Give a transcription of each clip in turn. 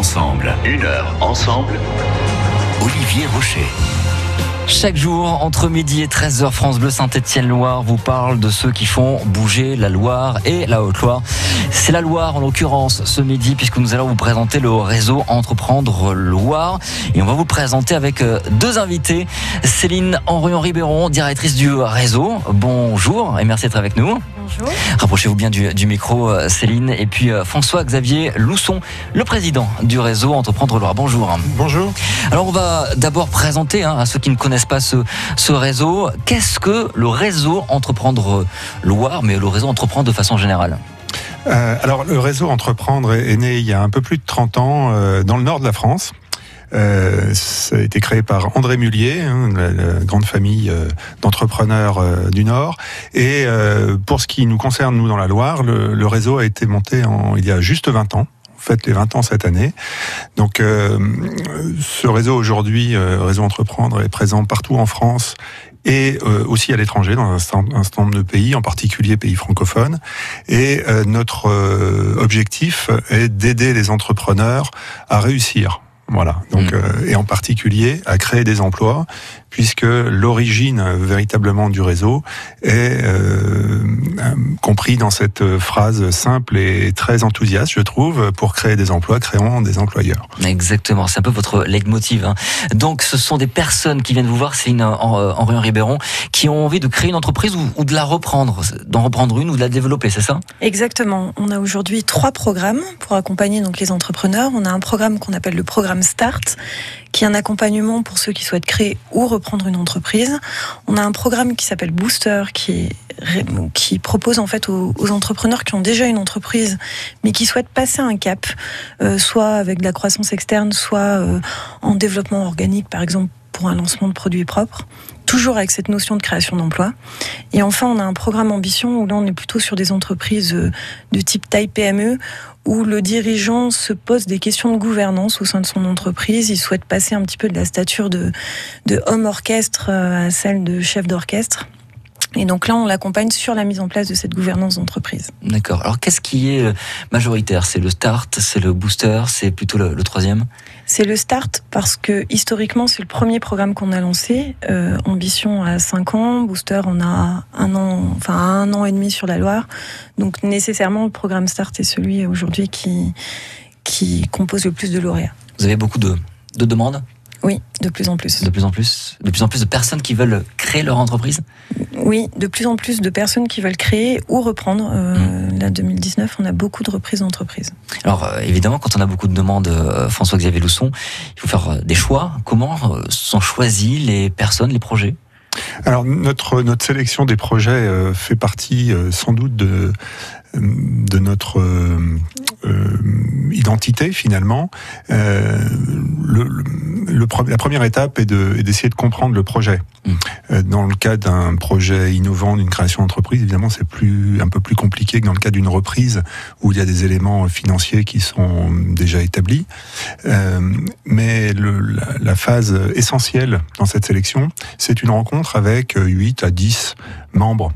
ensemble. Une heure ensemble. Olivier Rocher. Chaque jour, entre midi et 13h, France Bleu Saint-Étienne-Loire vous parle de ceux qui font bouger la Loire et la Haute-Loire. C'est la Loire, en l'occurrence, ce midi, puisque nous allons vous présenter le réseau Entreprendre Loire. Et on va vous présenter avec euh, deux invités. Céline Henrion-Ribéron, directrice du réseau. Bonjour et merci d'être avec nous. Bonjour. Rapprochez-vous bien du, du, micro, euh, Céline. Et puis euh, François-Xavier Lousson, le président du réseau Entreprendre Loire. Bonjour. Bonjour. Alors on va d'abord présenter hein, à ceux qui ne connaissent pas ce, ce réseau, qu'est-ce que le réseau Entreprendre Loire, mais le réseau Entreprendre de façon générale? Euh, alors le réseau Entreprendre est, est, né il y a un peu plus de 30 ans euh, dans le nord de la France. Euh, ça a été créé par André Mullier, hein, la, grande famille euh, d'entrepreneurs euh, du Nord. Et pour ce qui nous concerne, nous, dans la Loire, le, réseau a été monté en, il y a juste 20 ans fête les 20 ans cette année. Donc euh, ce réseau aujourd'hui, euh, Réseau Entreprendre, est présent partout en France et euh, aussi à l'étranger, dans un certain nombre de pays, en particulier pays francophones. Et notre objectif est d'aider les entrepreneurs à réussir. Voilà. Donc, mmh. et en particulier à créer des emplois, puisque l'origine véritablement du réseau est euh, compris dans cette phrase simple et très enthousiaste, je trouve, pour créer des emplois, créons des employeurs. Exactement, c'est un peu votre leitmotiv. Hein. Donc, ce sont des personnes qui viennent vous voir, Céline Henri Ribéron, qui ont envie de créer une entreprise ou, ou de la reprendre, d'en reprendre une ou de la développer, c'est ça? Exactement. On a aujourd'hui trois programmes pour accompagner donc les entrepreneurs. On a un programme qu'on appelle le programme Start, qui est un accompagnement pour ceux qui souhaitent créer ou reprendre une entreprise. On a un programme qui s'appelle Booster, qui, propose en fait aux, aux, entrepreneurs qui ont déjà une entreprise, mais qui souhaitent passer un cap, euh, soit avec de la croissance externe, soit euh, en développement organique, par exemple pour un lancement de produits propres toujours avec cette notion de création d'emplois. Et enfin, on a un programme ambition où là, on est plutôt sur des entreprises de type taille PME, où le dirigeant se pose des questions de gouvernance au sein de son entreprise. Il souhaite passer un petit peu de la stature de, de homme orchestre à celle de chef d'orchestre. Et donc là, on l'accompagne sur la mise en place de cette gouvernance d'entreprise. D'accord. Alors, qu'est-ce qui est majoritaire? C'est le start, c'est le booster, c'est plutôt le troisième? C'est le start parce que historiquement, c'est le premier programme qu'on a lancé. Euh, Ambition à 5 ans, booster, on a un an, enfin un an et demi sur la Loire. Donc nécessairement, le programme start est celui aujourd'hui qui qui compose le plus de lauréats. Vous avez beaucoup de, de demandes? Oui, de plus en plus. De plus en plus De plus en plus de personnes qui veulent créer leur entreprise Oui, de plus en plus de personnes qui veulent créer ou reprendre. Euh, mmh. Là, 2019, on a beaucoup de reprises d'entreprises. Alors, euh, évidemment, quand on a beaucoup de demandes, euh, François-Xavier Lousson, il faut faire des choix. Comment euh, sont choisis les personnes, les projets? Alors notre notre sélection des projets euh, fait partie euh, sans doute de de notre euh, identité finalement. Le, le, la première étape est d'essayer de, de, comprendre le projet. Mmh. Dans le cas d'un projet innovant, d'une création d'entreprise, évidemment, c'est plus un peu plus compliqué que dans le cas d'une reprise où il y a des éléments financiers qui sont déjà établis. mais le, la, la phase essentielle dans cette sélection, c'est une rencontre avec 8 à 10 membres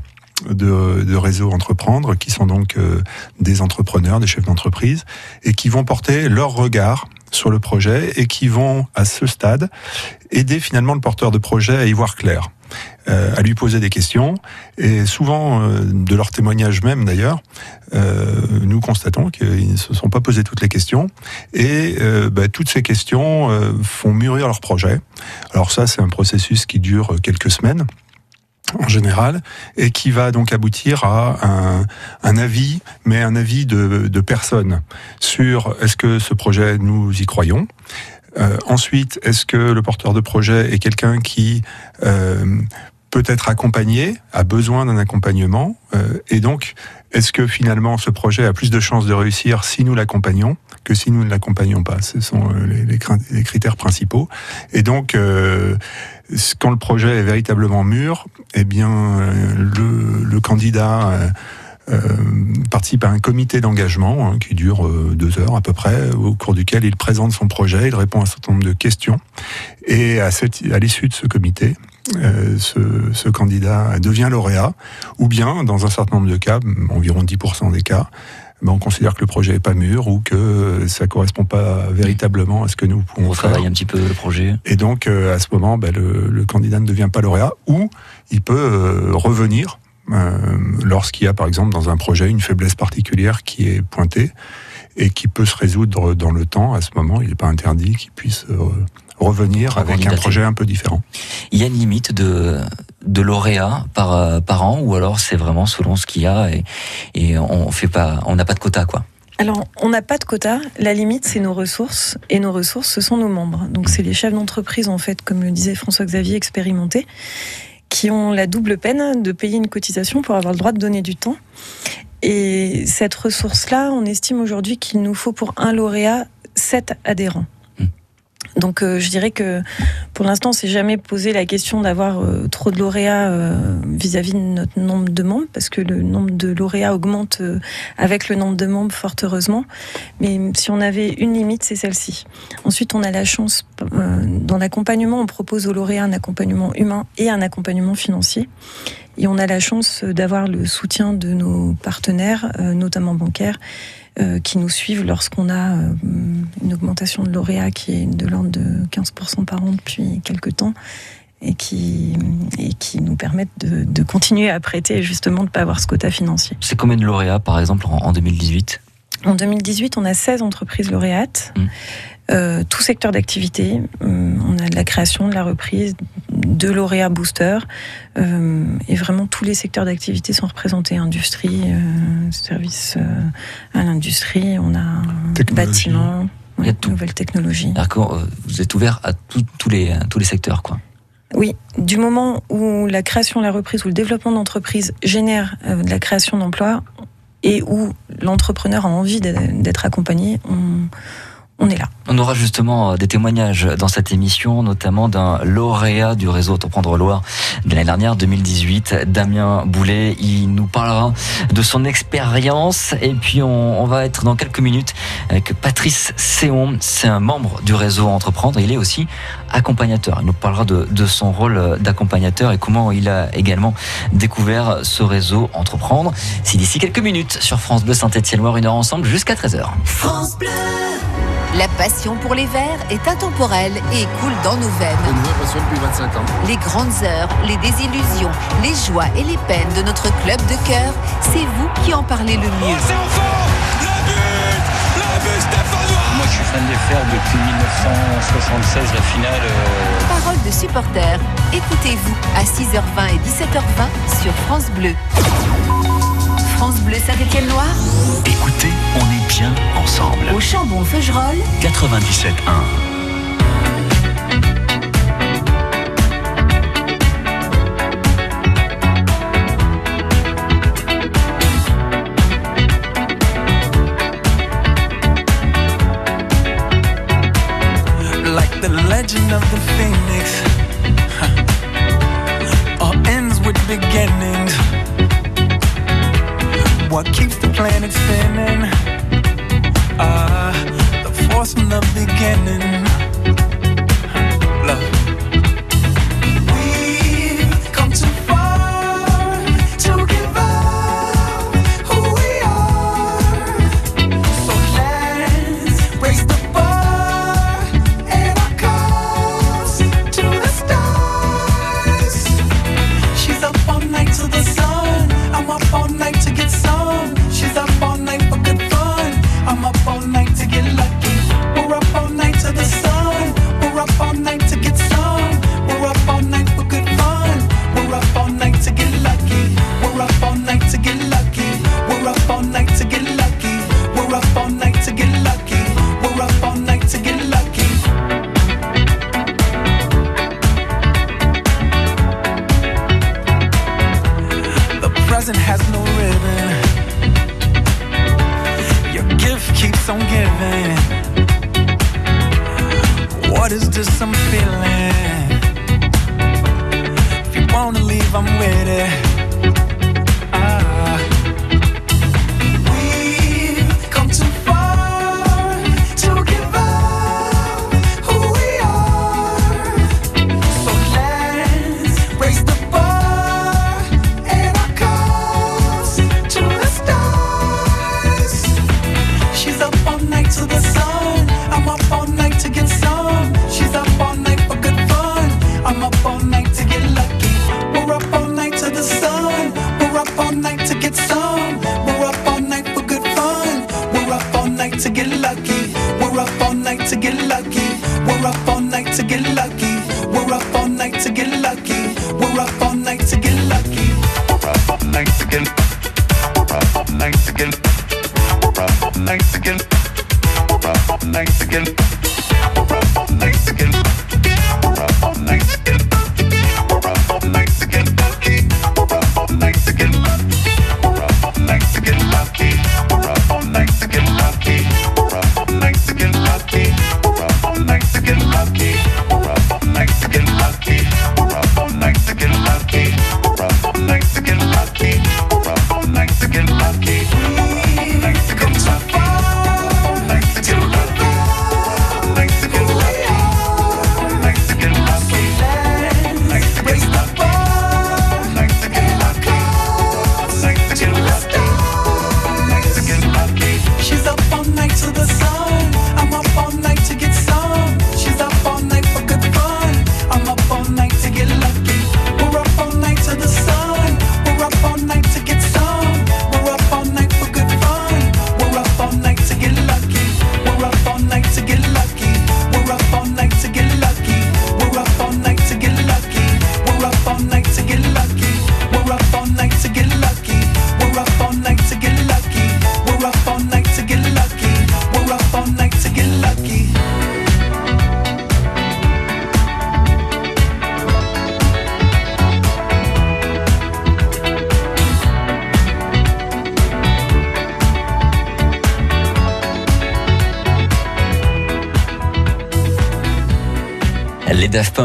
de, de réseau Entreprendre, qui sont donc euh, des entrepreneurs, des chefs d'entreprise, et qui vont porter leur regard sur le projet et qui vont, à ce stade, aider finalement le porteur de projet à y voir clair. Euh, à lui poser des questions. Et souvent euh, de leur témoignage même d'ailleurs euh, nous constatons qu'ils ne se sont pas posé toutes les questions. Et bah, toutes ces questions font mûrir leur projet. Alors ça c'est un processus qui dure quelques semaines en général, et qui va donc aboutir à un, avis, mais un avis de, de personnes sur est-ce que ce projet, nous y croyons. Euh, Ensuite, est-ce que le porteur de projet est quelqu'un qui euh, peut être accompagné, a besoin d'un accompagnement, euh, et donc est-ce que finalement ce projet a plus de chances de réussir si nous l'accompagnons que si nous ne l'accompagnons pas Ce sont les, les, critères principaux. Et donc, euh, quand le projet est véritablement mûr, eh bien, le, le candidat euh, euh, participe à un comité d'engagement hein, qui dure euh, deux heures à peu près, au cours duquel il présente son projet, il répond à un certain nombre de questions. Et à, l'issue de ce comité, euh, ce, candidat devient lauréat, ou bien, dans un certain nombre de cas, environ 10% des cas, ben, on considère que le projet est pas mûr ou que ça correspond pas véritablement à ce que nous pouvons On faire. travaille un petit peu le projet. Et donc, euh, à ce moment, ben, le, le candidat ne devient pas lauréat ou il peut euh, revenir euh, lorsqu'il y a, par exemple, dans un projet, une faiblesse particulière qui est pointée et qui peut se résoudre dans le temps. À ce moment, il n'est pas interdit qu'il puisse euh, revenir avec un projet un peu différent. Il y a une limite de, de lauréats par, euh, par an ou alors c'est vraiment selon ce qu'il y a et, et on fait pas, on n'a pas de quota quoi. Alors, on n'a pas de quota. La limite, c'est nos ressources. Et nos ressources, ce sont nos membres. Donc, c'est les chefs d'entreprise, en fait, comme le disait François-Xavier, expérimentés, qui ont la double peine de payer une cotisation pour avoir le droit de donner du temps. Et cette ressource-là, on estime aujourd'hui qu'il nous faut pour un lauréat 7 adhérents. Donc euh, je dirais que pour l'instant, on s'est jamais posé la question d'avoir euh, trop de lauréats euh, vis-à-vis de notre nombre de membres, parce que le nombre de lauréats augmente euh, avec le nombre de membres, fort heureusement. Mais si on avait une limite, c'est celle-ci. Ensuite, on a la chance, euh, dans l'accompagnement, on propose aux lauréats un accompagnement humain et un accompagnement financier. Et on a la chance d'avoir le soutien de nos partenaires, euh, notamment bancaires, euh, qui nous suivent lorsqu'on a euh, une augmentation de lauréats qui est de l'ordre de 15% par an depuis quelques temps et qui, et qui nous permettent de, de continuer à prêter et justement de ne pas avoir ce quota financier. C'est combien de lauréats par exemple en, en 2018 En 2018, on a 16 entreprises lauréates, Mm. Euh, tout secteur d'activité. Hum, on a de la création, de la reprise, de lauréats boosters, euh, et vraiment tous les secteurs d'activité sont représentés. Industrie, euh, services euh, à l'industrie, on a bâtiment, ouais, nouvelles technologies. D'accord, euh, vous êtes ouvert à tout- tous les tous les secteurs quoi. Oui, du moment où la création, la reprise ou le développement d'entreprise génère euh, de la création d'emplois et où l'entrepreneur a envie d'être d'être accompagné, on, on est là. On aura justement euh, des témoignages dans cette émission, notamment d'un lauréat du réseau Entreprendre Loire de l'année dernière, 2018, Damien Boulet. Il nous parlera de son expérience et puis on, on va être dans quelques minutes avec Patrice Séon. C'est un membre du réseau Entreprendre. Il est aussi accompagnateur. Il nous parlera de, de son rôle d'accompagnateur et comment il a également découvert ce réseau Entreprendre. C'est d'ici quelques minutes sur France Bleu Saint-Étienne-Loire, une heure ensemble jusqu'à 13h. La passion pour les verts est intemporelle et coule dans nos veines. Une vraie passion depuis 25 ans. Les grandes heures, les désillusions, les joies et les peines de notre club de cœur, c'est vous qui en parlez le mieux. Moi, je suis fan des fers depuis 1976, la finale. euh, Parole de supporters, écoutez-vous à 6h20 et 17h20 sur France Bleu. France Bleu Saint-Étienne-Loire, Écoutez, on est bien ensemble. au Chambon-Feugerolles, 97.1. like the legend of the phoenix. Keeps the planet spinning? Ah, the force from the beginning.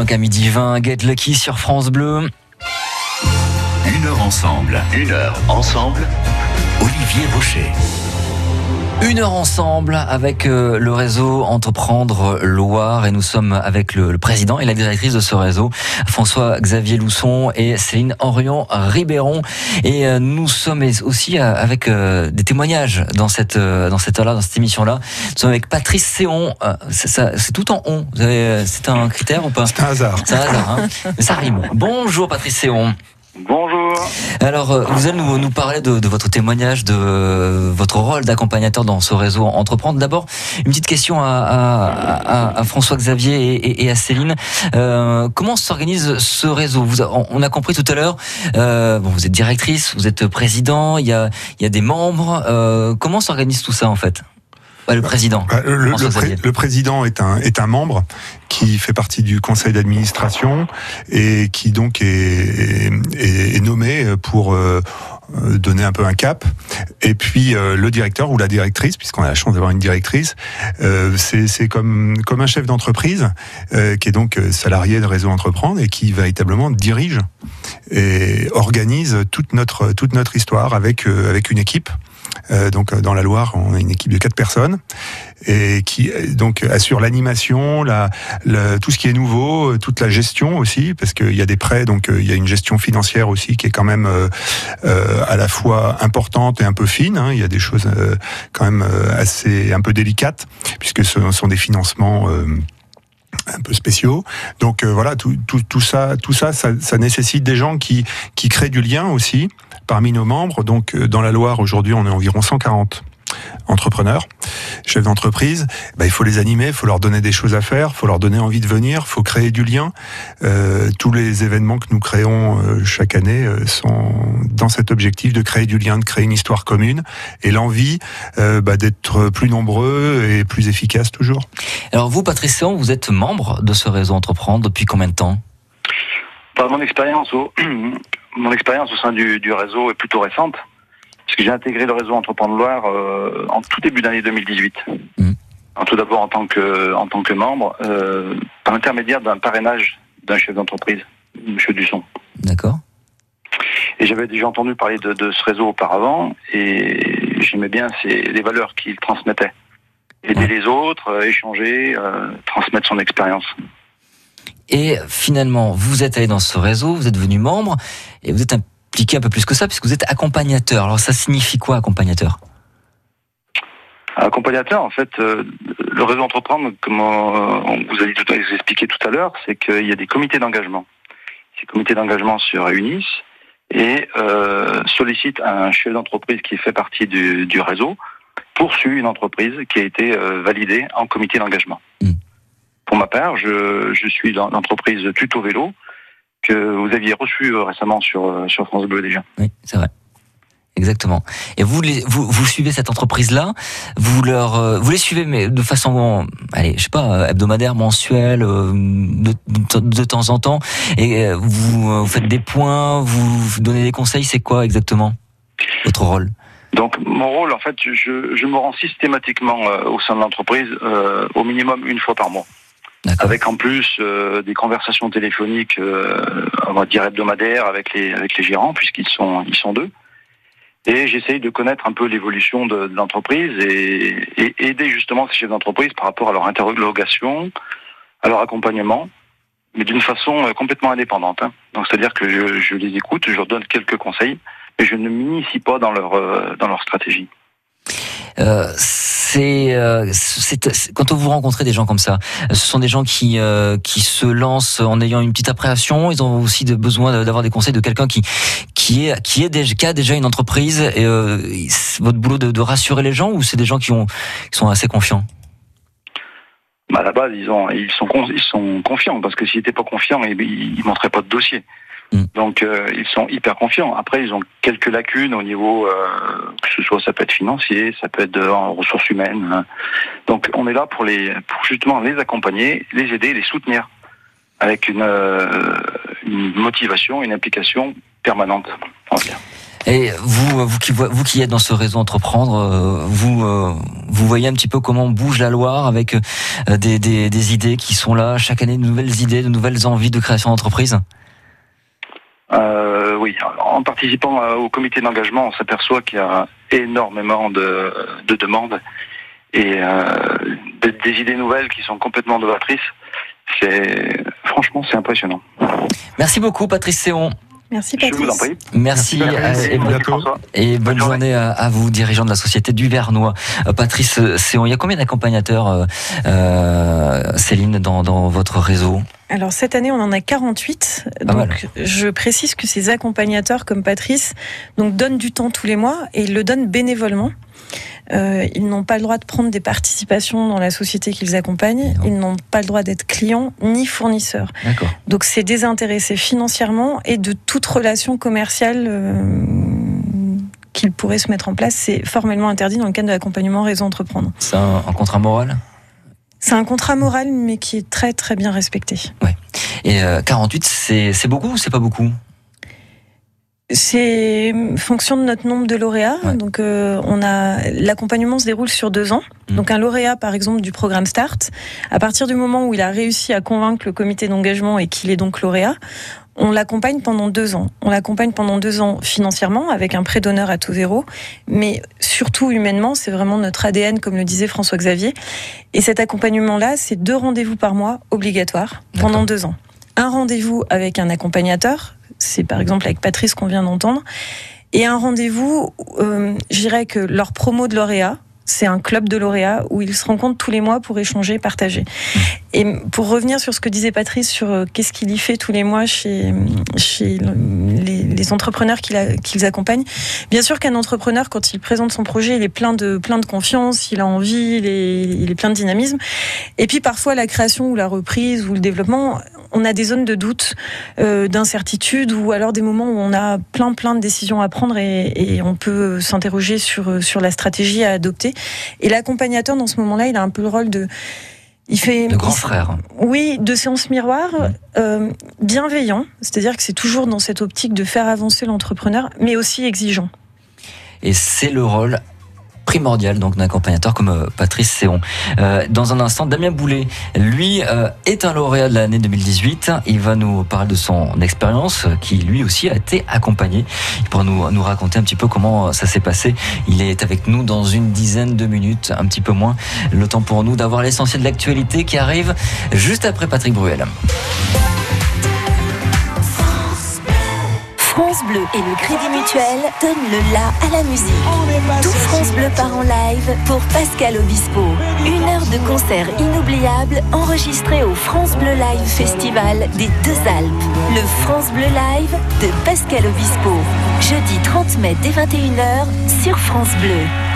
5 à midi 20, Get Lucky sur France Bleu. Une heure ensemble, une heure ensemble, Olivier Baucher. Une heure ensemble avec euh, le réseau Entreprendre Loire et nous sommes avec le, président et la directrice de ce réseau, François-Xavier Lousson et Céline Henrion Ribéron. Et euh, nous sommes aussi euh, avec des témoignages dans cette dans cette heure-là, dans cette émission-là. Nous sommes avec Patrice Séon. C'est tout en on. C'est un critère ou pas? C'est un hasard. C'est un hasard, hein Mais ça rime. Bonjour Patrice Séon. Bonjour. Alors, euh, vous allez nous, parler de, votre témoignage, de euh, votre rôle d'accompagnateur dans ce réseau Entreprendre. D'abord, une petite question à, François-Xavier et, à Céline. Euh, comment s'organise ce réseau? Vous, on- a compris tout à l'heure, bon, vous êtes directrice, vous êtes président, il y a, il y a des membres. Comment s'organise tout ça en fait? Le président. Le, le François pré- Xavier. le président est un, est un membre qui fait partie du conseil d'administration et qui donc est, est- est nommé pour euh, donner un peu un cap. Et puis euh, le directeur ou la directrice, puisqu'on a la chance d'avoir une directrice, euh, c'est comme, comme un chef d'entreprise qui est donc salarié de Réseau Entreprendre et qui véritablement dirige et organise toute notre, toute notre histoire avec, avec une équipe. Euh, donc euh, dans la Loire, on a une équipe de quatre personnes et qui euh, donc assure l'animation, la, la- tout ce qui est nouveau, toute la gestion aussi, parce qu'il y a des prêts, donc il y a une gestion financière aussi qui est quand même euh, à la fois importante et un peu fine. hein. Il y a des choses euh, quand même assez un peu délicates, puisque ce sont des financements. euh, un peu spéciaux. Donc voilà, tout, tout, tout ça, tout ça, ça, ça nécessite des gens qui, qui créent du lien aussi parmi nos membres. Donc euh, dans la Loire, aujourd'hui, on est environ 140 entrepreneurs, chefs d'entreprise, bah, il faut les animer, il faut leur donner des choses à faire, il faut leur donner envie de venir, il faut créer du lien. Euh, tous les événements que nous créons euh, chaque année euh, sont dans cet objectif de créer du lien, de créer une histoire commune et l'envie euh, bah, d'être plus nombreux et plus efficaces toujours. Alors vous, Patrice Séon, vous êtes membre de ce réseau Entreprendre depuis combien de temps? Par mon expérience au mon expérience au sein du, du réseau est plutôt récente, puisque j'ai intégré le réseau Entreprendre Loire euh, en tout début d'année 2018. Mhm. Alors, tout d'abord en tant que en tant que membre, euh, par l'intermédiaire d'un parrainage d'un chef d'entreprise, Monsieur Dusson. D'accord Et j'avais déjà entendu parler de, de ce réseau auparavant, et j'aimais bien les valeurs qu'il transmettait. Aider Ouais. les autres, euh, échanger, euh, transmettre son expérience. Et finalement, vous êtes allé dans ce réseau, vous êtes devenu membre, et vous êtes impliqué un peu plus que ça, puisque vous êtes accompagnateur. Alors ça signifie quoi, accompagnateur? Accompagnateur, en fait, euh, le réseau Entreprendre, comme euh, on vous a dit tout à vous expliqué tout à l'heure, c'est qu'il y a des comités d'engagement. Ces comités d'engagement se réunissent et euh, sollicite un chef d'entreprise qui fait partie du, du réseau poursuit une entreprise qui a été euh, validée en comité d'engagement. Mm. Pour ma part, je, je suis dans l'entreprise Tuto Vélo que vous aviez reçu euh, récemment sur, euh, sur France Bleu déjà. Oui, c'est vrai. Exactement. Et vous, les, vous, vous suivez cette entreprise-là, vous leur, euh, vous les suivez, mais de façon, allez, je sais pas, hebdomadaire, mensuelle, de, de, de temps en temps, et vous, vous faites des points, vous, vous donnez des conseils, c'est quoi exactement votre rôle? Donc mon rôle, en fait, je, je me rends systématiquement euh, au sein de l'entreprise euh, au minimum une fois par mois. Avec en plus euh, des conversations téléphoniques, euh, on va dire hebdomadaires avec les avec les gérants puisqu'ils sont ils sont deux. Et j'essaye de connaître un peu l'évolution de, de l'entreprise et, et aider justement ces chefs d'entreprise par rapport à leur interrogation, à leur accompagnement, mais d'une façon euh, complètement indépendante. hein. Donc c'est-à-dire que je, je les écoute, je leur donne quelques conseils, mais je ne m'initie pas dans leur euh, dans leur stratégie. Euh, euh, c'est- quand vous rencontrez des gens comme ça, ce sont des gens qui euh, qui se lancent en ayant une petite appréhension. Ils ont aussi besoin d'avoir des conseils de quelqu'un qui qui est qui a déjà une entreprise. Et votre boulot de, rassurer les gens ou c'est des gens qui ont qui sont assez confiants? Bah, à la base, ils, ont, ils, sont, ils sont confiants, parce que s'ils n'étaient pas confiants, ils ne montreraient pas de dossier. Mm. Donc, euh, ils sont hyper confiants. Après, ils ont quelques lacunes au niveau, euh, que ce soit, ça peut être financier, ça peut être euh, en ressources humaines. hein. Donc, on est là pour, les, pour justement les accompagner, les aider, les soutenir, avec une, euh, une motivation, une implication permanente. Et vous, vous qui, vo- vous qui êtes dans ce réseau entreprendre, euh, vous, euh, vous voyez un petit peu comment bouge la Loire avec des, des, des idées qui sont là chaque année, de nouvelles idées, de nouvelles envies de création d'entreprise? Euh, oui, en participant euh, au comité d'engagement, on s'aperçoit qu'il y a énormément de, de demandes et euh, des, idées nouvelles qui sont complètement novatrices. C'est franchement c'est impressionnant. Merci beaucoup, Patrice Séon. Merci Je vous en Patrice. prie. Merci, Merci, Patrice. euh, Et et, bon- merci, bientôt. Et bonne Bonne journée. journée à, à vous, dirigeant de la société du Vernois. Euh, Patrice Séon, il y a combien d'accompagnateurs, euh, Céline, dans, dans votre réseau? Alors cette année, on en a 48. Pas mal. donc je précise que ces accompagnateurs comme Patrice donc donnent du temps tous les mois et ils le donnent bénévolement. Euh, ils n'ont pas le droit de prendre des participations dans la société qu'ils accompagnent. Ils n'ont pas le droit d'être clients ni fournisseurs. Donc c'est désintéressé financièrement et de toute relation commerciale euh, qu'ils pourraient se mettre en place. C'est formellement interdit dans le cadre de l'accompagnement réseau entreprendre. C'est un, un contrat moral? C'est un contrat moral mais qui est très très bien respecté. Et euh, 48, c'est c'est beaucoup ou c'est pas beaucoup? C'est fonction de notre nombre de lauréats. Ouais. Donc, euh, on a l'accompagnement se déroule sur deux ans. Mhm. Donc, un lauréat, par exemple, du programme Start, à partir du moment où il a réussi à convaincre le comité d'engagement et qu'il est donc lauréat, on l'accompagne pendant deux ans. On l'accompagne pendant deux ans financièrement avec un prêt d'honneur à taux zéro, mais surtout humainement, c'est vraiment notre ADN, comme le disait François Xavier. Et cet accompagnement-là, c'est deux rendez-vous par mois obligatoires pendant deux ans. Un rendez-vous avec un accompagnateur, c'est par exemple avec Patrice qu'on vient d'entendre, et un rendez-vous, euh, je dirais que leur promo de lauréat, c'est un club de lauréats où ils se rencontrent tous les mois pour échanger, partager. Et pour revenir sur ce que disait Patrice sur euh, qu'est-ce qu'il y fait tous les mois chez, chez le- les, entrepreneurs qu'ils accompagnent, bien sûr qu'un entrepreneur, quand il présente son projet, il est plein de, plein de confiance, il a envie, il est plein de dynamisme. Et puis parfois, la création ou la reprise ou le développement, on a des zones de doute, euh, d'incertitude ou alors des moments où on a plein plein de décisions à prendre et, et on peut s'interroger sur sur la stratégie à adopter. Et l'accompagnateur dans ce moment-là, il a un peu le rôle de il fait Le grand frère. oui, de séance miroir, euh, bienveillant, c'est-à-dire que c'est toujours dans cette optique de faire avancer l'entrepreneur, mais aussi exigeant. Et c'est le rôle primordial donc d'un accompagnateur comme euh, Patrice Séon. Euh, dans un instant, Damien Boulet, lui, euh, est un lauréat de l'année 2018. Il va nous parler de son expérience, qui lui aussi a été accompagné. Il pourra nous, raconter un petit peu comment ça s'est passé. Il est avec nous dans une dizaine de minutes, un petit peu moins. Le temps pour nous d'avoir l'essentiel de l'actualité qui arrive juste après Patrick Bruel. France Bleu et le Crédit Mutuel donnent le la à la musique. Tout France Bleu part en live pour Pascal Obispo. Une heure de concert inoubliable enregistré au France Bleu Live Festival des Deux Alpes. Le France Bleu Live de Pascal Obispo. Jeudi 30 mai dès 21h sur France Bleu.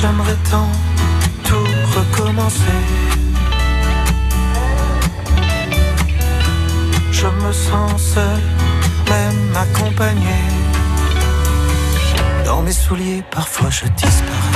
J'aimerais tant tout recommencer. Je me sens seul, même accompagné. Dans mes souliers, parfois je disparais.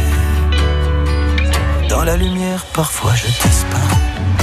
Dans la lumière, parfois je disparais.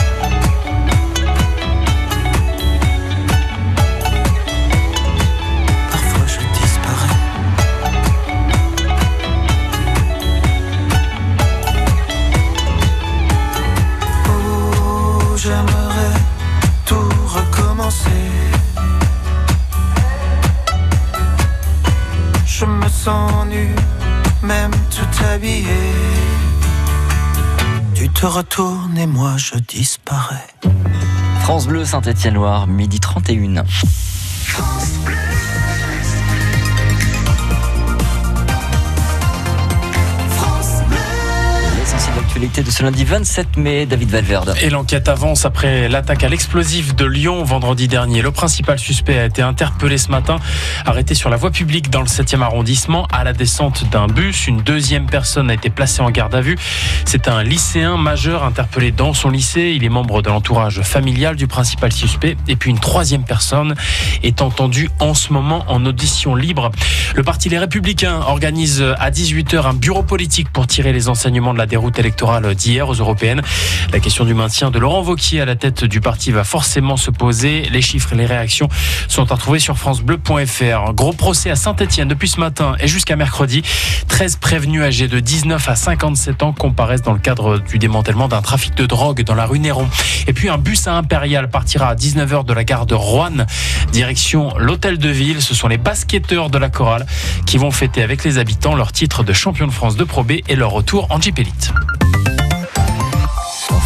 Je disparais. France Bleu Saint-Étienne-Loire, midi 31. L'essentiel de l'actualité de ce lundi 27 mai, David Valverde. Et l'enquête avance après l'attaque à l'explosif de Lyon vendredi dernier. Le principal suspect a été interpellé ce matin, arrêté sur la voie publique dans le 7e arrondissement à la descente d'un bus. Une deuxième personne a été placée en garde à vue. C'est un lycéen majeur interpellé dans son lycée. Il est membre de l'entourage familial du principal suspect. Et puis une troisième personne est entendue en ce moment en audition libre. Le parti Les Républicains organise à 18h un bureau politique pour tirer les enseignements de la déroute électorale d'hier aux européennes. La question du maintien de Laurent Wauquiez à la tête du parti va forcément se poser. Les chiffres et les réactions sont à retrouver sur francebleu.fr. Gros procès à Saint-Etienne depuis ce matin et jusqu'à mercredi. 13 prévenus âgés de 19 à 57 ans comparaissent dans le cadre du démantèlement d'un trafic de drogue dans la rue Néron. Et puis un bus à Impérial partira à 19h de la gare de Roanne, direction l'hôtel de ville. Ce sont les basketteurs de la chorale qui vont fêter avec les habitants leur titre de champion de France de Pro B et leur retour en Jeep.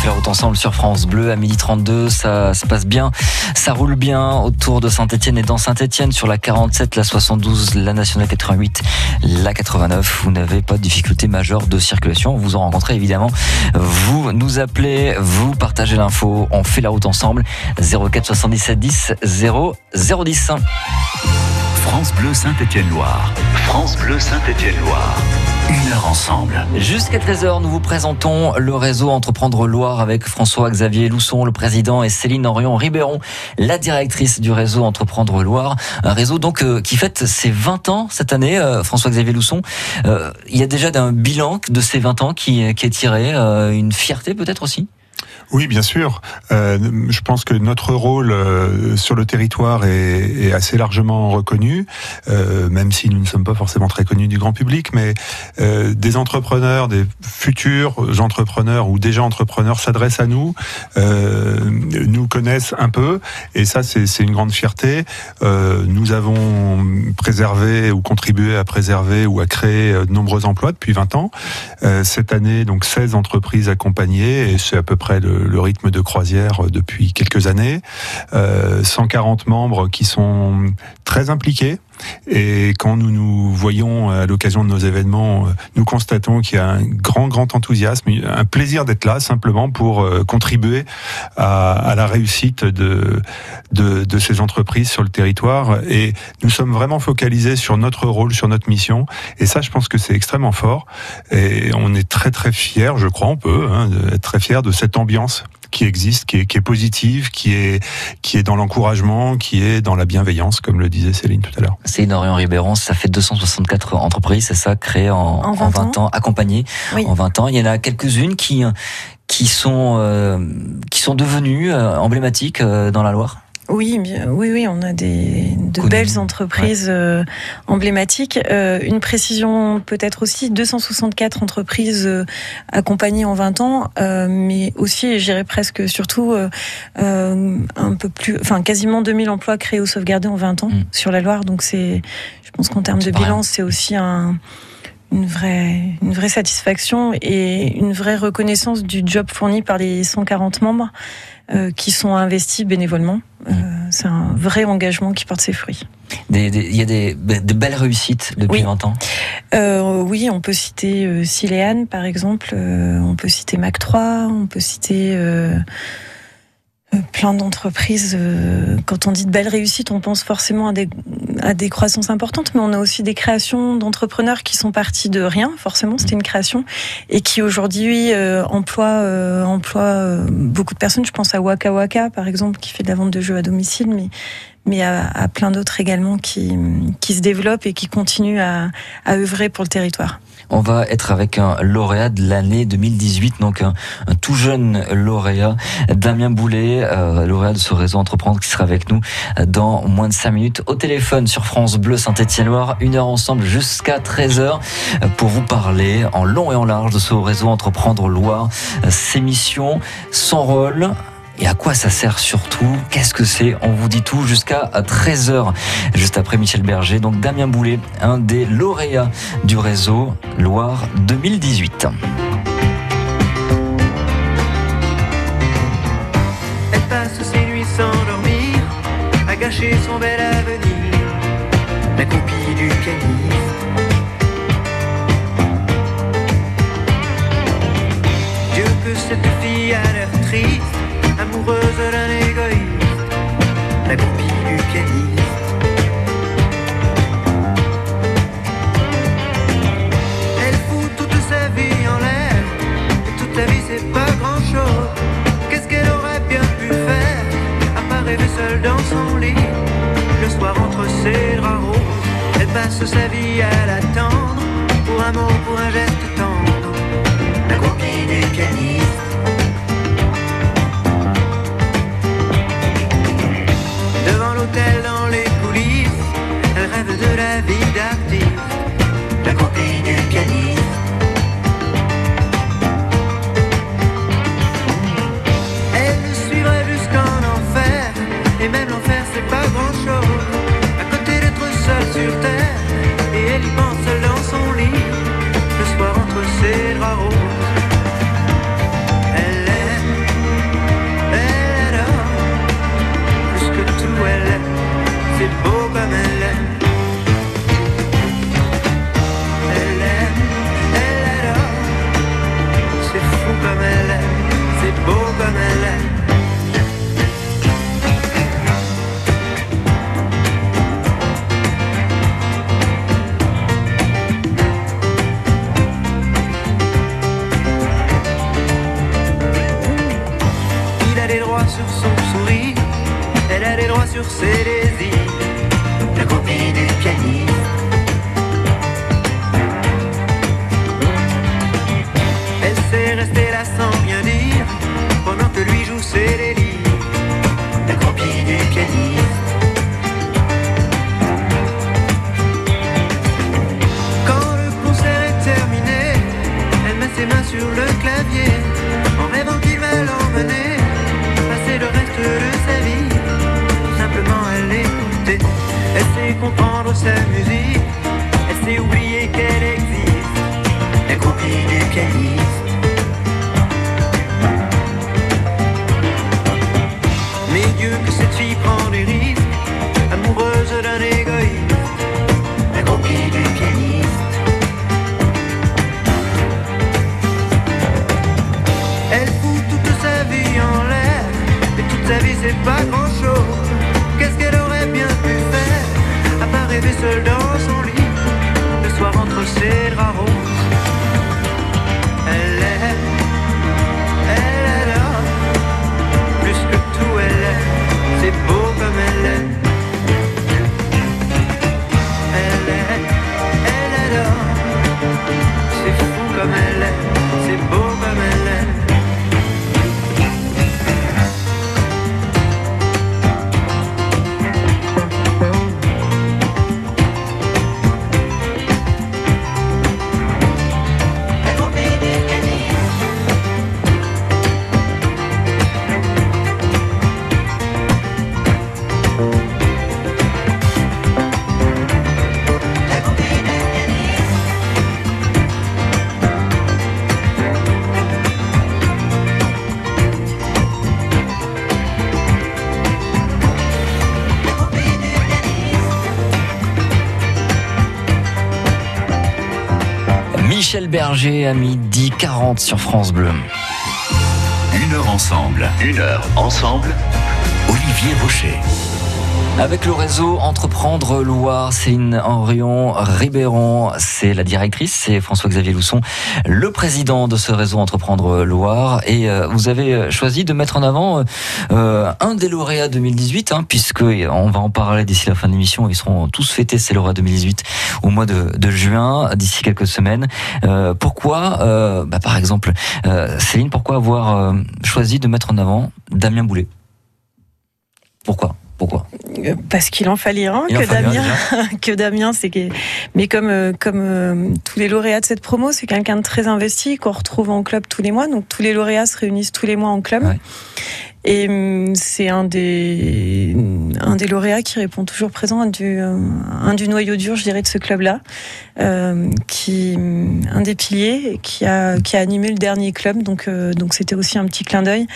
La route ensemble sur France Bleu à midi 32. Ça se passe bien, ça roule bien autour de Saint-Etienne et dans Saint-Etienne sur la 47, la 72, la nationale 88, la 89. Vous n'avez pas de difficulté majeure de circulation. Vous en rencontrez évidemment. Vous nous appelez, vous partagez l'info. On fait la route ensemble. 04 77 10 0 010. France Bleu Saint-Étienne-Loire. France Bleu Saint-Étienne-Loire. Une heure ensemble. Jusqu'à 13h, nous vous présentons le réseau Entreprendre Loire avec François-Xavier Lousson, le président, et Céline Orion Ribéron, la directrice du réseau Entreprendre Loire. Un réseau donc euh, qui fête ses 20 ans cette année, euh, François-Xavier Lousson. Euh, il y a déjà un bilan de ces 20 ans qui, est tiré, une fierté peut-être aussi? Oui, bien sûr. Euh, je pense que notre rôle euh, sur le territoire est, assez largement reconnu, euh, même si nous ne sommes pas forcément très connus du grand public, mais des entrepreneurs, des futurs entrepreneurs ou déjà entrepreneurs s'adressent à nous, nous connaissent un peu, et ça c'est une grande fierté. Nous avons préservé ou contribué à préserver ou à créer de nombreux emplois depuis 20 ans. Cette année, donc 16 entreprises accompagnées, et c'est à peu près le, le rythme de croisière euh, depuis quelques années. Euh, 140 membres qui sont très impliqués. Et quand nous nous voyons à l'occasion de nos événements, euh, nous constatons qu'il y a un grand, grand enthousiasme, un plaisir d'être là simplement pour euh, contribuer à, la réussite de, de, de ces entreprises sur le territoire. Et nous sommes vraiment focalisés sur notre rôle, sur notre mission. Et ça, je pense que c'est extrêmement fort. Et on est très, très fiers, je crois, on peut hein, être très fiers de cette ambiance qui existe, qui est, qui est positive, qui est, qui est dans l'encouragement, qui est dans la bienveillance, comme le disait Céline tout à l'heure. Céline Orion Ribéron, ça fait 264 entreprises, c'est ça, créées en, En 20 en 20 ans, accompagnées Oui. en 20 ans. Il y en a quelques-unes qui, qui, sont, euh, qui sont devenues euh, emblématiques euh, dans la Loire. Oui, oui, oui, on a des, de belles entreprises euh, emblématiques. Euh, une précision peut-être aussi, 264 entreprises euh, accompagnées en 20 ans, euh, mais aussi, j'irais presque surtout, euh, euh, un peu plus, enfin quasiment 2000 emplois créés ou sauvegardés en 20 ans Mm. sur la Loire. Donc c'est, je pense qu'en termes de bilan, c'est aussi un une vraie, une vraie satisfaction et une vraie reconnaissance du job fourni par les 140 membres euh, qui sont investis bénévolement. Euh, c'est un vrai engagement qui porte ses fruits. Il y a des, de belles réussites depuis Oui. 20 ans. Euh, oui, on peut citer Siléane, par exemple. on peut citer Mac 3. On peut citer plein d'entreprises. euh, quand on dit de belles réussites, on pense forcément à des, à des croissances importantes, mais on a aussi des créations d'entrepreneurs qui sont partis de rien, forcément, c'était une création, et qui aujourd'hui euh, emploient, euh, emploient euh, beaucoup de personnes. Je pense à Waka Waka, par exemple, qui fait de la vente de jeux à domicile, mais mais à, à plein d'autres également qui, qui se développent et qui continuent à, à œuvrer pour le territoire. On va être avec un lauréat de l'année 2018, donc un, tout jeune lauréat, Damien Boulet, euh, lauréat de ce réseau Entreprendre qui sera avec nous euh, dans moins de 5 minutes au téléphone sur France Bleu Saint-Étienne-Loire. Une heure ensemble jusqu'à 13h euh, pour vous parler en long et en large de ce réseau Entreprendre Loire, euh, ses missions, son rôle. Et à quoi ça sert surtout Qu'est-ce que c'est On vous dit tout jusqu'à 13h, juste après Michel Berger. Donc Damien Boulet, un des lauréats du réseau Loire 2018. Elle passe ses nuits sans dormir, à gâcher son bel avenir, la copie du caniche. Dieu que cette fille a l'air triste, amoureuse d'un égoïste, la copie du caniche. Elle fout toute sa vie en l'air, et toute la vie c'est pas grand chose. Qu'est-ce qu'elle aurait bien pu faire? À part rêver seule dans son lit Le soir entre ses draps roses Elle passe sa vie à l'attendre Pour un mot, pour un geste copie du Michel Berger à midi 40 sur France Bleu. Une heure ensemble. Une heure ensemble. Olivier Rocher. Avec le réseau Entreprendre Loire, Céline Henrion Ribéron, c'est la directrice, c'est François-Xavier Lousson, le président de ce réseau Entreprendre Loire. Et euh, vous avez choisi de mettre en avant euh, un des lauréats 2018, hein, puisque on va en parler d'ici la fin de l'émission. Ils seront tous fêtés ces lauréats 2018 au mois de, de juin, d'ici quelques semaines. Euh, pourquoi, euh, bah, par exemple, euh, Céline, pourquoi avoir euh, choisi de mettre en avant Damien Boulet? Pourquoi? Pourquoi Euh, Parce qu'il en fallait un, en que un, Damien, que Damien, c'est que, mais comme euh, comme euh, tous les lauréats de cette promo, c'est quelqu'un de très investi qu'on retrouve en club tous les mois. Donc tous les lauréats se réunissent tous les mois en club. Et hum, c'est un des un des lauréats qui répond toujours présent, un du euh, un du noyau dur, je dirais, de ce club-là, euh, qui hum, un des piliers qui a qui a animé le dernier club. Donc euh, donc c'était aussi un petit clin d'œil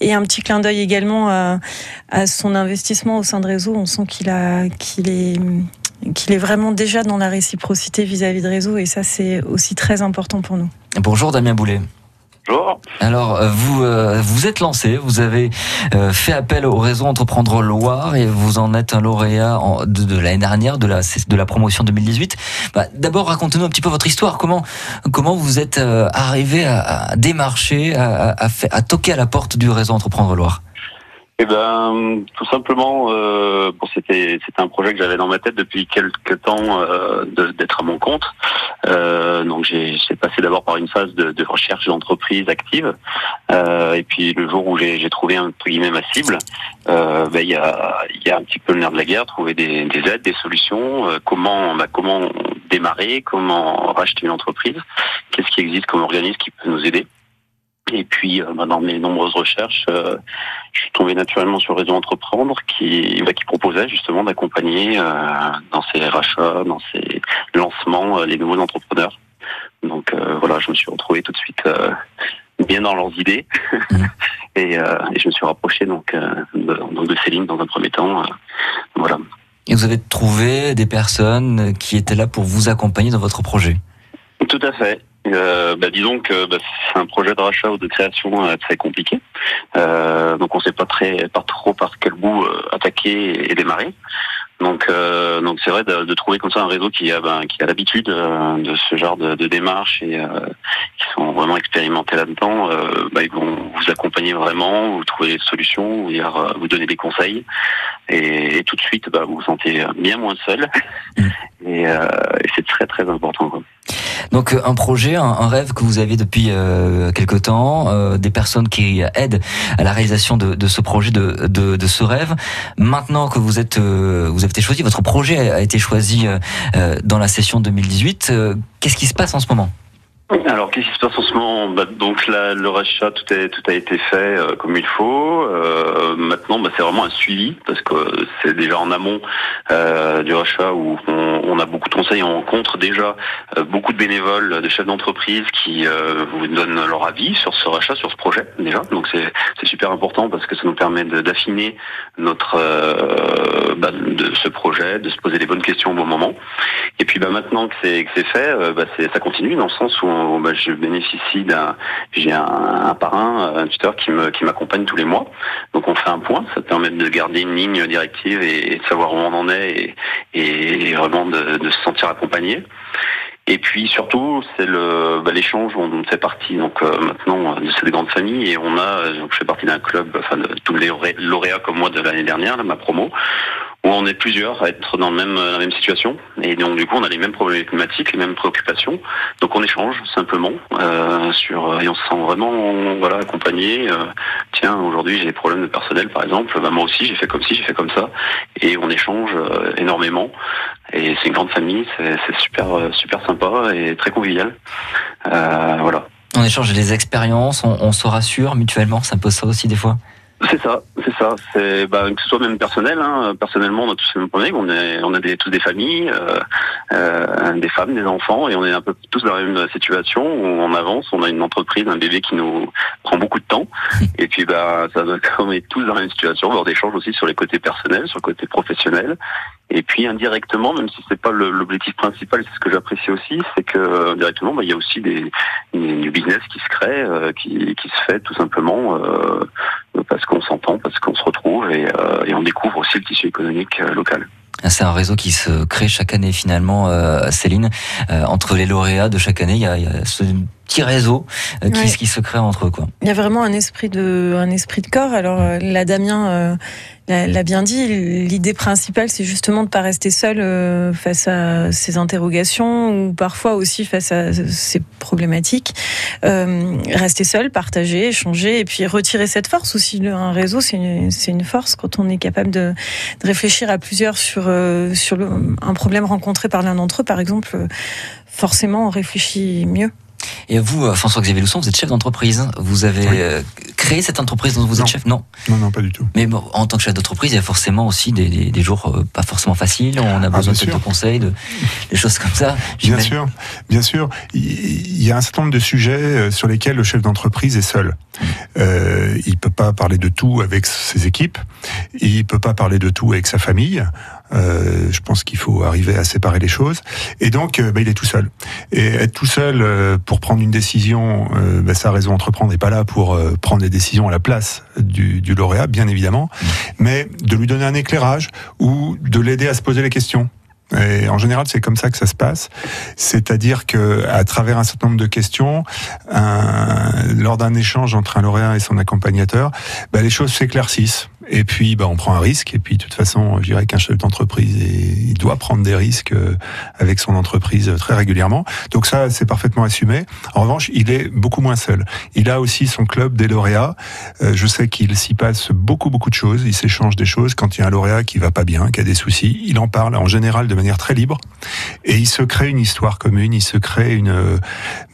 et un petit clin d'œil également à, à son investissement au sein de réseau. On sent qu'il a qu'il est qu'il est vraiment déjà dans la réciprocité vis-à-vis de réseau et ça c'est aussi très important pour nous. Bonjour Damien Boulet. Alors, euh, vous euh, vous êtes lancé, vous avez euh, fait appel au réseau Entreprendre Loire et vous en êtes un lauréat de, l'année dernière, de la, de la promotion 2018. Bah, D'abord, racontez-nous un petit peu votre histoire. Comment, comment vous êtes euh, arrivé à, à démarcher, à, à, à toquer à la porte du réseau Entreprendre Loire? Eh ben, tout simplement, euh, bon, c'était c'était un projet que j'avais dans ma tête depuis quelques temps euh, d'être à mon compte. Euh, donc j'ai passé d'abord par une phase de, de recherche d'entreprise active, Euh, et puis le jour où j'ai trouvé entre guillemets ma cible, euh, ben, il y a il y a un petit peu le nerf de la guerre, trouver des, des aides, des solutions, euh, comment comment démarrer, comment racheter une entreprise, qu'est-ce qui existe comme organisme qui peut nous aider. Et puis, euh, bah, dans mes nombreuses recherches, euh, je suis tombé naturellement sur Réseau Entreprendre qui, bah, qui proposait justement d'accompagner euh, dans ses rachats, dans ses lancements, euh, les nouveaux entrepreneurs. Donc euh, voilà, je me suis retrouvé tout de suite euh, bien dans leurs idées et, euh, et je me suis rapproché donc, euh, de, donc de Céline dans un premier temps. voilà. Et vous avez trouvé des personnes qui étaient là pour vous accompagner dans votre projet? Tout à fait. Euh, bah, disons que bah, c'est un projet de rachat ou de création euh, très compliqué. Euh, donc on sait pas très, pas trop par quel bout euh, attaquer et démarrer. Donc, euh, donc c'est vrai de, de trouver comme ça un réseau qui a, ben, qui a l'habitude euh, de ce genre de, de démarches et euh, qui sont vraiment expérimentés là-dedans. euh, bah, ils vont vous accompagner vraiment, vous trouver des solutions, vous, dire, vous donner des conseils et, et tout de suite bah, vous vous sentez bien moins seul. Et, euh, et c'est très très important. Quoi. Donc euh, un projet, un, rêve que vous aviez depuis euh, quelque temps, euh, des personnes qui aident à la réalisation de, ce projet, de, ce rêve. Maintenant que vous êtes, euh, vous avez été choisi, votre projet a été choisi euh, dans la session 2018. euh, Qu'est-ce qui se passe en ce moment? Alors, qu'est-ce qui se passe en ce moment bah, Donc, le rachat, tout, est, tout a été fait euh, comme il faut. Euh, maintenant, bah, c'est vraiment un suivi, parce que c'est déjà en amont euh, du rachat où on, on a beaucoup de conseils. On rencontre déjà euh, beaucoup de bénévoles, de chefs d'entreprise qui euh, vous donnent leur avis sur ce rachat, sur ce projet, déjà. Donc, c'est super important parce que ça nous permet d'affiner notre bah, de ce projet, de se poser les bonnes questions au bon moment. Et puis bah, maintenant que c'est fait, bah, ça continue dans le sens où euh, bah, je bénéficie d'un j'ai un, parrain, un tuteur qui me qui m'accompagne tous les mois. Donc on fait un point, ça permet de garder une ligne directive et, de savoir où on en est et, vraiment de se sentir accompagné. Et puis surtout, c'est le bah, l'échange où on fait partie donc euh, maintenant euh, de cette grande famille. Et on a euh, donc, je fais partie d'un club, enfin de tous les lauré- lauréats comme moi de l'année dernière, là, ma promo, où on est plusieurs à être dans le même la même situation. Et donc du coup on a les mêmes problématiques, les mêmes préoccupations. Donc on échange simplement euh, sur et on se sent vraiment voilà accompagné. euh, tiens aujourd'hui j'ai des problèmes de personnel par exemple, bah, moi aussi j'ai fait comme ci, j'ai fait comme ça. Et on échange euh, énormément et c'est une grande famille, c'est super euh, super sympa et très convivial. Euh, voilà. On échange des expériences, on, on se rassure mutuellement, ça pose ça aussi des fois. C'est ça, c'est ça. C'est bah, que ce soit même personnel. Hein. Personnellement, on a tous le même problème. On est, on a des, tous des familles, euh, euh, des femmes, des enfants, et on est un peu tous dans la même situation où on avance. On a une entreprise, un bébé qui nous prend beaucoup de temps, et puis bah, ça, on est tous dans la même situation. On va avoir des échanges aussi sur les côtés personnels, sur le côté professionnel. Et puis indirectement, même si c'est pas l'objectif principal, c'est ce que j'apprécie aussi, c'est que euh, directement, bah, il y a aussi des, du business qui se crée, euh, qui, qui se fait tout simplement euh, parce qu'on s'entend, parce qu'on se retrouve et, euh, et on découvre aussi le tissu économique euh, local. C'est un réseau qui se crée chaque année finalement, euh, Céline. Euh, entre les lauréats de chaque année, il y a, y a ce petit réseau euh, qui, Ouais. qui se crée entre eux. Quoi. Il y a vraiment un esprit de, un esprit de corps. Alors, euh, là, Damien euh, l'a l'a bien dit. L'idée principale, c'est justement de pas rester seul euh, face à ces interrogations ou parfois aussi face à ces problématiques. Euh, rester seul, partager, échanger et puis retirer cette force aussi. Un réseau, c'est une, force quand on est capable de, de réfléchir à plusieurs sur, sur le, un problème rencontré par l'un d'entre eux, par exemple. Forcément, on réfléchit mieux. Et vous, euh, François-Xavier Lousson, vous êtes chef d'entreprise. Vous avez euh, créé cette entreprise dont vous êtes chef Non. Non, non, pas du tout. Mais bon, en tant que chef d'entreprise, il y a forcément aussi des, des, des jours euh, pas forcément faciles. On a besoin bien peut-être sûr. de conseils, de, des choses comme ça. Bien sûr, bien sûr. Il y a un certain nombre de sujets sur lesquels le chef d'entreprise est seul. Euh, il peut pas parler de tout avec ses équipes. Il peut pas parler de tout avec sa famille. Euh, je pense qu'il faut arriver à séparer les choses. Et donc, euh, bah, il est tout seul. Et être tout seul euh, pour prendre une décision, euh, bah, sa raison d'entreprendre n'est pas là pour prendre des décisions à la place du, du lauréat, bien évidemment, mais de lui donner un éclairage ou de l'aider à se poser les questions. Et en général, c'est comme ça que ça se passe. C'est-à-dire que, à travers un certain nombre de questions, un- lors d'un échange entre un lauréat et son accompagnateur, bah, les choses s'éclaircissent. Et puis, bah, on prend un risque. Et puis, de toute façon, je dirais qu'un chef d'entreprise, il doit prendre des risques euh, avec son entreprise euh, très régulièrement. Donc ça, c'est parfaitement assumé. En revanche, il est beaucoup moins seul. Il a aussi son club des lauréats. Euh, je sais qu'il s'y passe beaucoup, beaucoup de choses. Il s'échange des choses. Quand il y a un lauréat qui va pas bien, qui a des soucis, il en parle en général de manière très libre. Et il se crée une histoire commune. Il se crée une,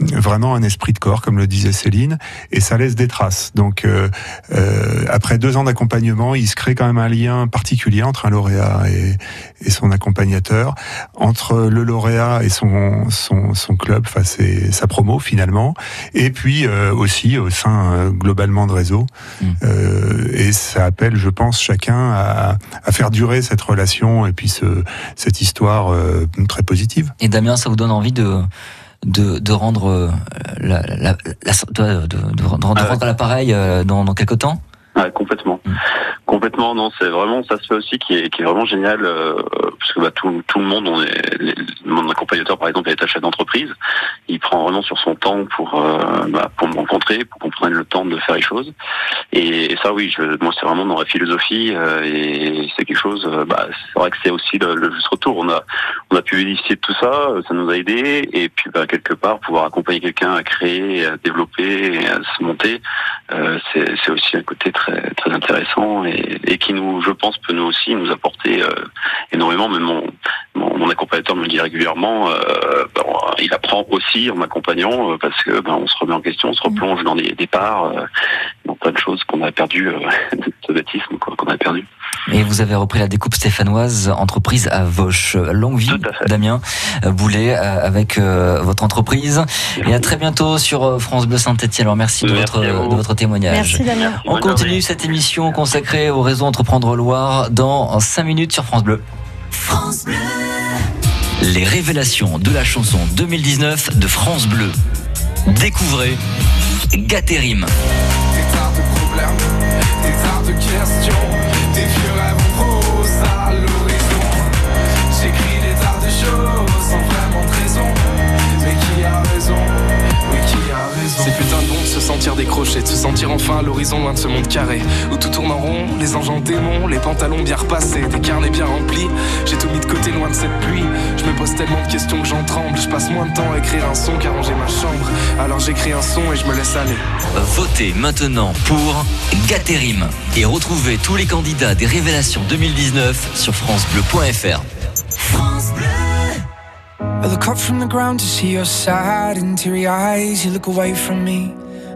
vraiment un esprit de corps, comme le disait Céline. Et ça laisse des traces. Donc, euh, euh, après deux ans d'accompagnement, il se crée quand même un lien particulier entre un lauréat et, et son accompagnateur, entre le lauréat et son, son, son club, enfin c'est sa promo finalement, et puis euh, aussi au sein euh, globalement de réseau. Euh, et ça appelle, je pense, chacun à, à faire durer cette relation et puis ce, cette histoire euh, très positive. Et Damien, ça vous donne envie de de, de rendre euh, la, la- la- de, de- de- de rendre ouais. rendre l'appareil euh, dans, dans quelques temps? Ouais, complètement. Complètement, non, c'est vraiment, ça se fait aussi qui est, qui est vraiment génial, euh, parce que bah, tout, tout le monde, on est, mon accompagnateur par exemple est chef d'entreprise, il prend vraiment sur son temps pour, euh, bah, pour me rencontrer, pour qu'on prenne le temps de faire les choses. Et, ça oui, je, moi c'est vraiment dans la philosophie, euh, et c'est quelque chose, euh, bah, c'est vrai que c'est aussi le, le juste retour. On a, on a pu bénéficier de tout ça, euh, ça nous a aidé, et puis bah, quelque part pouvoir accompagner quelqu'un à créer, à développer, et à se monter, c'est aussi un côté très très intéressant et, qui nous, je pense, peut nous aussi nous apporter euh, énormément. Même mon, mon, accompagnateur me le dit régulièrement. euh, il apprend aussi en m'accompagnant euh, parce que ben, on se remet en question, on se replonge dans des départs, dans plein de choses qu'on a perdu, de ce baptisme qu'on a perdu. Et vous avez repris la découpe stéphanoise, entreprise à Vauche. Longue vie, Damien euh, Boulet, euh, avec euh, votre entreprise. Et à très bientôt sur France Bleu Saint-Etienne. Alors merci de votre, de votre témoignage. Merci, Damien. On Bonne continue journée. cette émission consacrée au réseau Entreprendre Loire dans 5 minutes sur France Bleu. Les révélations de la chanson 2019 de France Bleu. Découvrez Gaterim. Des tas de problèmes, des tas de questions, sentir décroché, de se sentir enfin à l'horizon loin de ce monde carré où tout tourne en rond, les anges en démon, les pantalons bien repassés, des carnets bien remplis. J'ai tout mis de côté loin de cette pluie. Je me pose tellement de questions que j'en tremble. Je passe moins de temps à écrire un son qu'à ranger ma chambre. Alors j'écris un son et je me laisse aller. Votez maintenant pour Gaterim et retrouvez tous les candidats des révélations 2019 sur francebleu.fr. I look up from the ground to see your sad and teary eyes. You look away from me,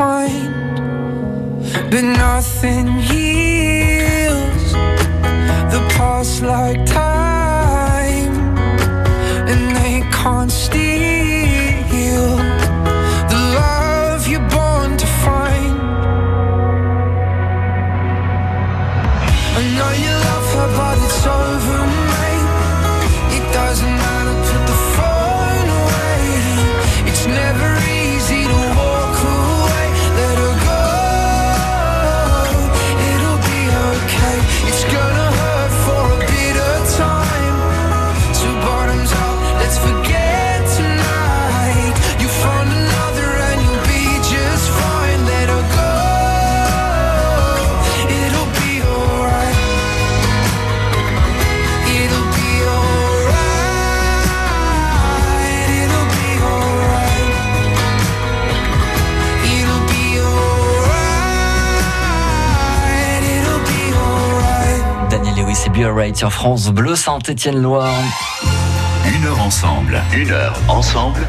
find. But nothing heals the past like time, and they can't steal Alright sur France Bleu Saint-Étienne-Loire. Une heure ensemble, une heure ensemble,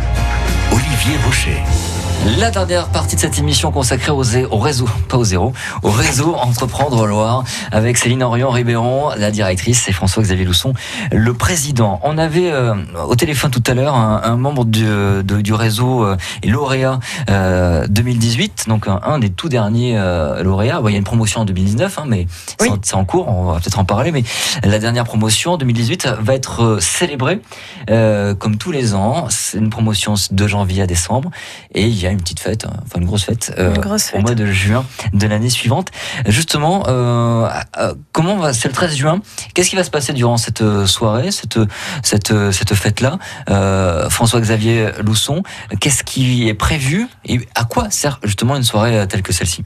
Olivier Rocher. La dernière partie de cette émission consacrée au, zé- au réseau, pas au zéro, au réseau Entreprendre Loire avec Céline Orion Ribéron, la directrice, et François-Xavier Lousson, le président. On avait euh, au téléphone tout à l'heure un, un membre du, de- du réseau euh, lauréat euh, 2018, donc un, un des tout derniers euh, lauréats. Bon, il y a une promotion en 2019, hein, mais c'est en- c'est en cours, on va peut-être en parler, mais la dernière promotion 2018 va être euh, célébrée euh, comme tous les ans. C'est une promotion de janvier à décembre et il y a une petite fête, hein, enfin une grosse fête, euh, Une grosse au mois de juin de l'année suivante. Justement, euh, euh, comment va C'est le 13 juin. Qu'est-ce qui va se passer durant cette soirée, cette cette cette fête-là euh, François-Xavier Lousson, qu'est-ce qui est prévu et à quoi sert justement une soirée telle que celle-ci?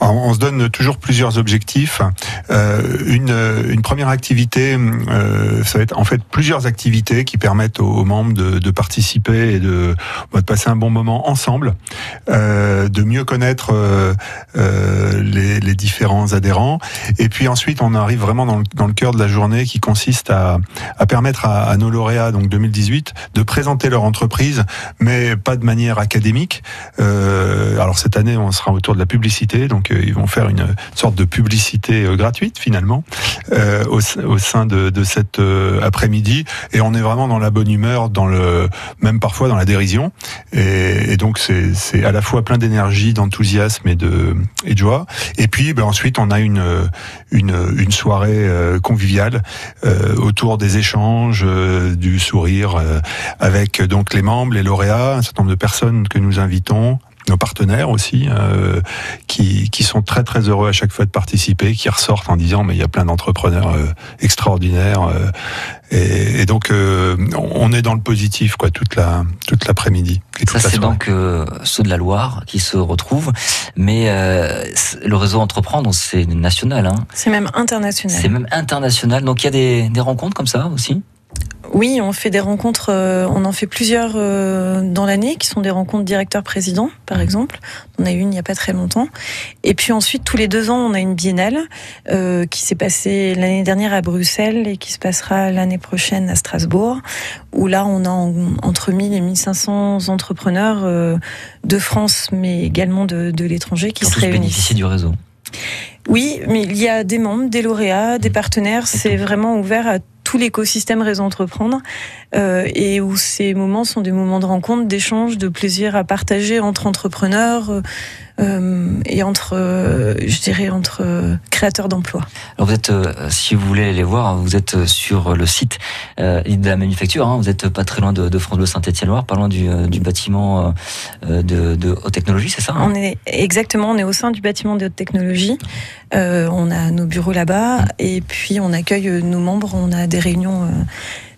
On se donne toujours plusieurs objectifs. Euh, une, une première activité, euh, ça va être en fait plusieurs activités qui permettent aux, membres de, participer et de, bah, de passer un bon moment ensemble, euh, de mieux connaître euh, euh, les, différents adhérents. Et puis ensuite, on arrive vraiment dans le, cœur de la journée qui consiste à, permettre à, à nos lauréats, donc 2018, de présenter leur entreprise, mais pas de manière académique. Euh, alors cette année, on sera autour de la publicité, donc euh, ils vont faire une sorte de publicité euh, gratuite finalement euh, au, sein de, cet après-midi, et on est vraiment dans la bonne humeur, dans le même parfois dans la dérision, et, donc c'est à la fois plein d'énergie, d'enthousiasme et de et joie. Et puis ben, ensuite, on a une une, soirée conviviale autour des échanges, du sourire, avec donc les membres, les lauréats, un certain nombre de personnes que nous invitons nos partenaires aussi, euh, qui, qui sont très très heureux à chaque fois de participer, qui ressortent en disant mais il y a plein d'entrepreneurs euh, extraordinaires euh, et, et donc euh, on est dans le positif quoi toute la toute l'après-midi. Ça, la c'est donc euh, ceux de la Loire qui se retrouvent. Mais euh, le réseau Entreprendre, c'est national. Hein. C'est même international. C'est même international. Donc il y a des, des rencontres comme ça aussi? Oui, on fait des rencontres, euh, on en fait plusieurs euh, dans l'année, qui sont des rencontres directeur-président, par exemple. On a eu une il n'y a pas très longtemps. Et puis ensuite, tous les deux ans, on a une biennale euh, qui s'est passée l'année dernière à Bruxelles et qui se passera l'année prochaine à Strasbourg, où là, on a en- entre 1000 et 1500 entrepreneurs de France, mais également de, de l'étranger, qui se réunissent. du réseau. Oui, mais il y a des membres, des lauréats, des partenaires. C'est vraiment ouvert à tout l'écosystème Réseau Entreprendre euh, et où ces moments sont des moments de rencontre, d'échange, de plaisir à partager entre entrepreneurs euh, et entre, euh, je dirais, entre euh, créateurs d'emplois. Alors vous êtes, euh, si vous voulez les voir, vous êtes euh, sur le site euh, de la manufacture. Hein, vous êtes pas très loin de, de France Bleu Saint-Étienne-Loire, pas loin du, euh, du bâtiment euh, de, de haute technologie, c'est ça hein? On est exactement, on est au sein du bâtiment des hautes technologies. Euh, on a nos bureaux là-bas et puis on accueille euh, nos membres. On a des réunions euh,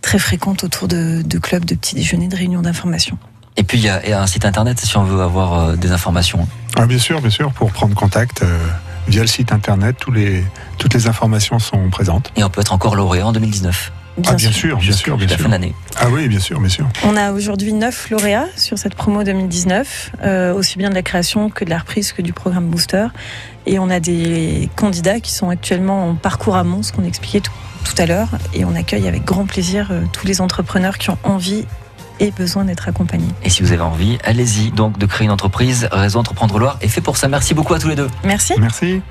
très fréquentes autour de, de clubs, de petits déjeuners, de réunions d'information. Et puis il y, a, il y a un site internet si on veut avoir euh, des informations. Ah, bien sûr, bien sûr, pour prendre contact euh, via le site internet, tous les, toutes les informations sont présentes. Et on peut être encore lauréat en 2019. ah, bien sûr, bien sûr, bien sûr. fin de l'année. Ah oui, bien sûr, bien sûr. On a aujourd'hui neuf lauréats sur cette promo 2019, euh, aussi bien de la création que de la reprise que du programme Booster. Et on a des candidats qui sont actuellement en parcours amont, ce qu'on expliquait tout, tout à l'heure. Et on accueille avec grand plaisir euh, tous les entrepreneurs qui ont envie et besoin d'être accompagné. Et si vous avez envie, allez-y donc de créer une entreprise. Réseau Entreprendre Loire est fait pour ça. Merci beaucoup à tous les deux. Merci. Merci.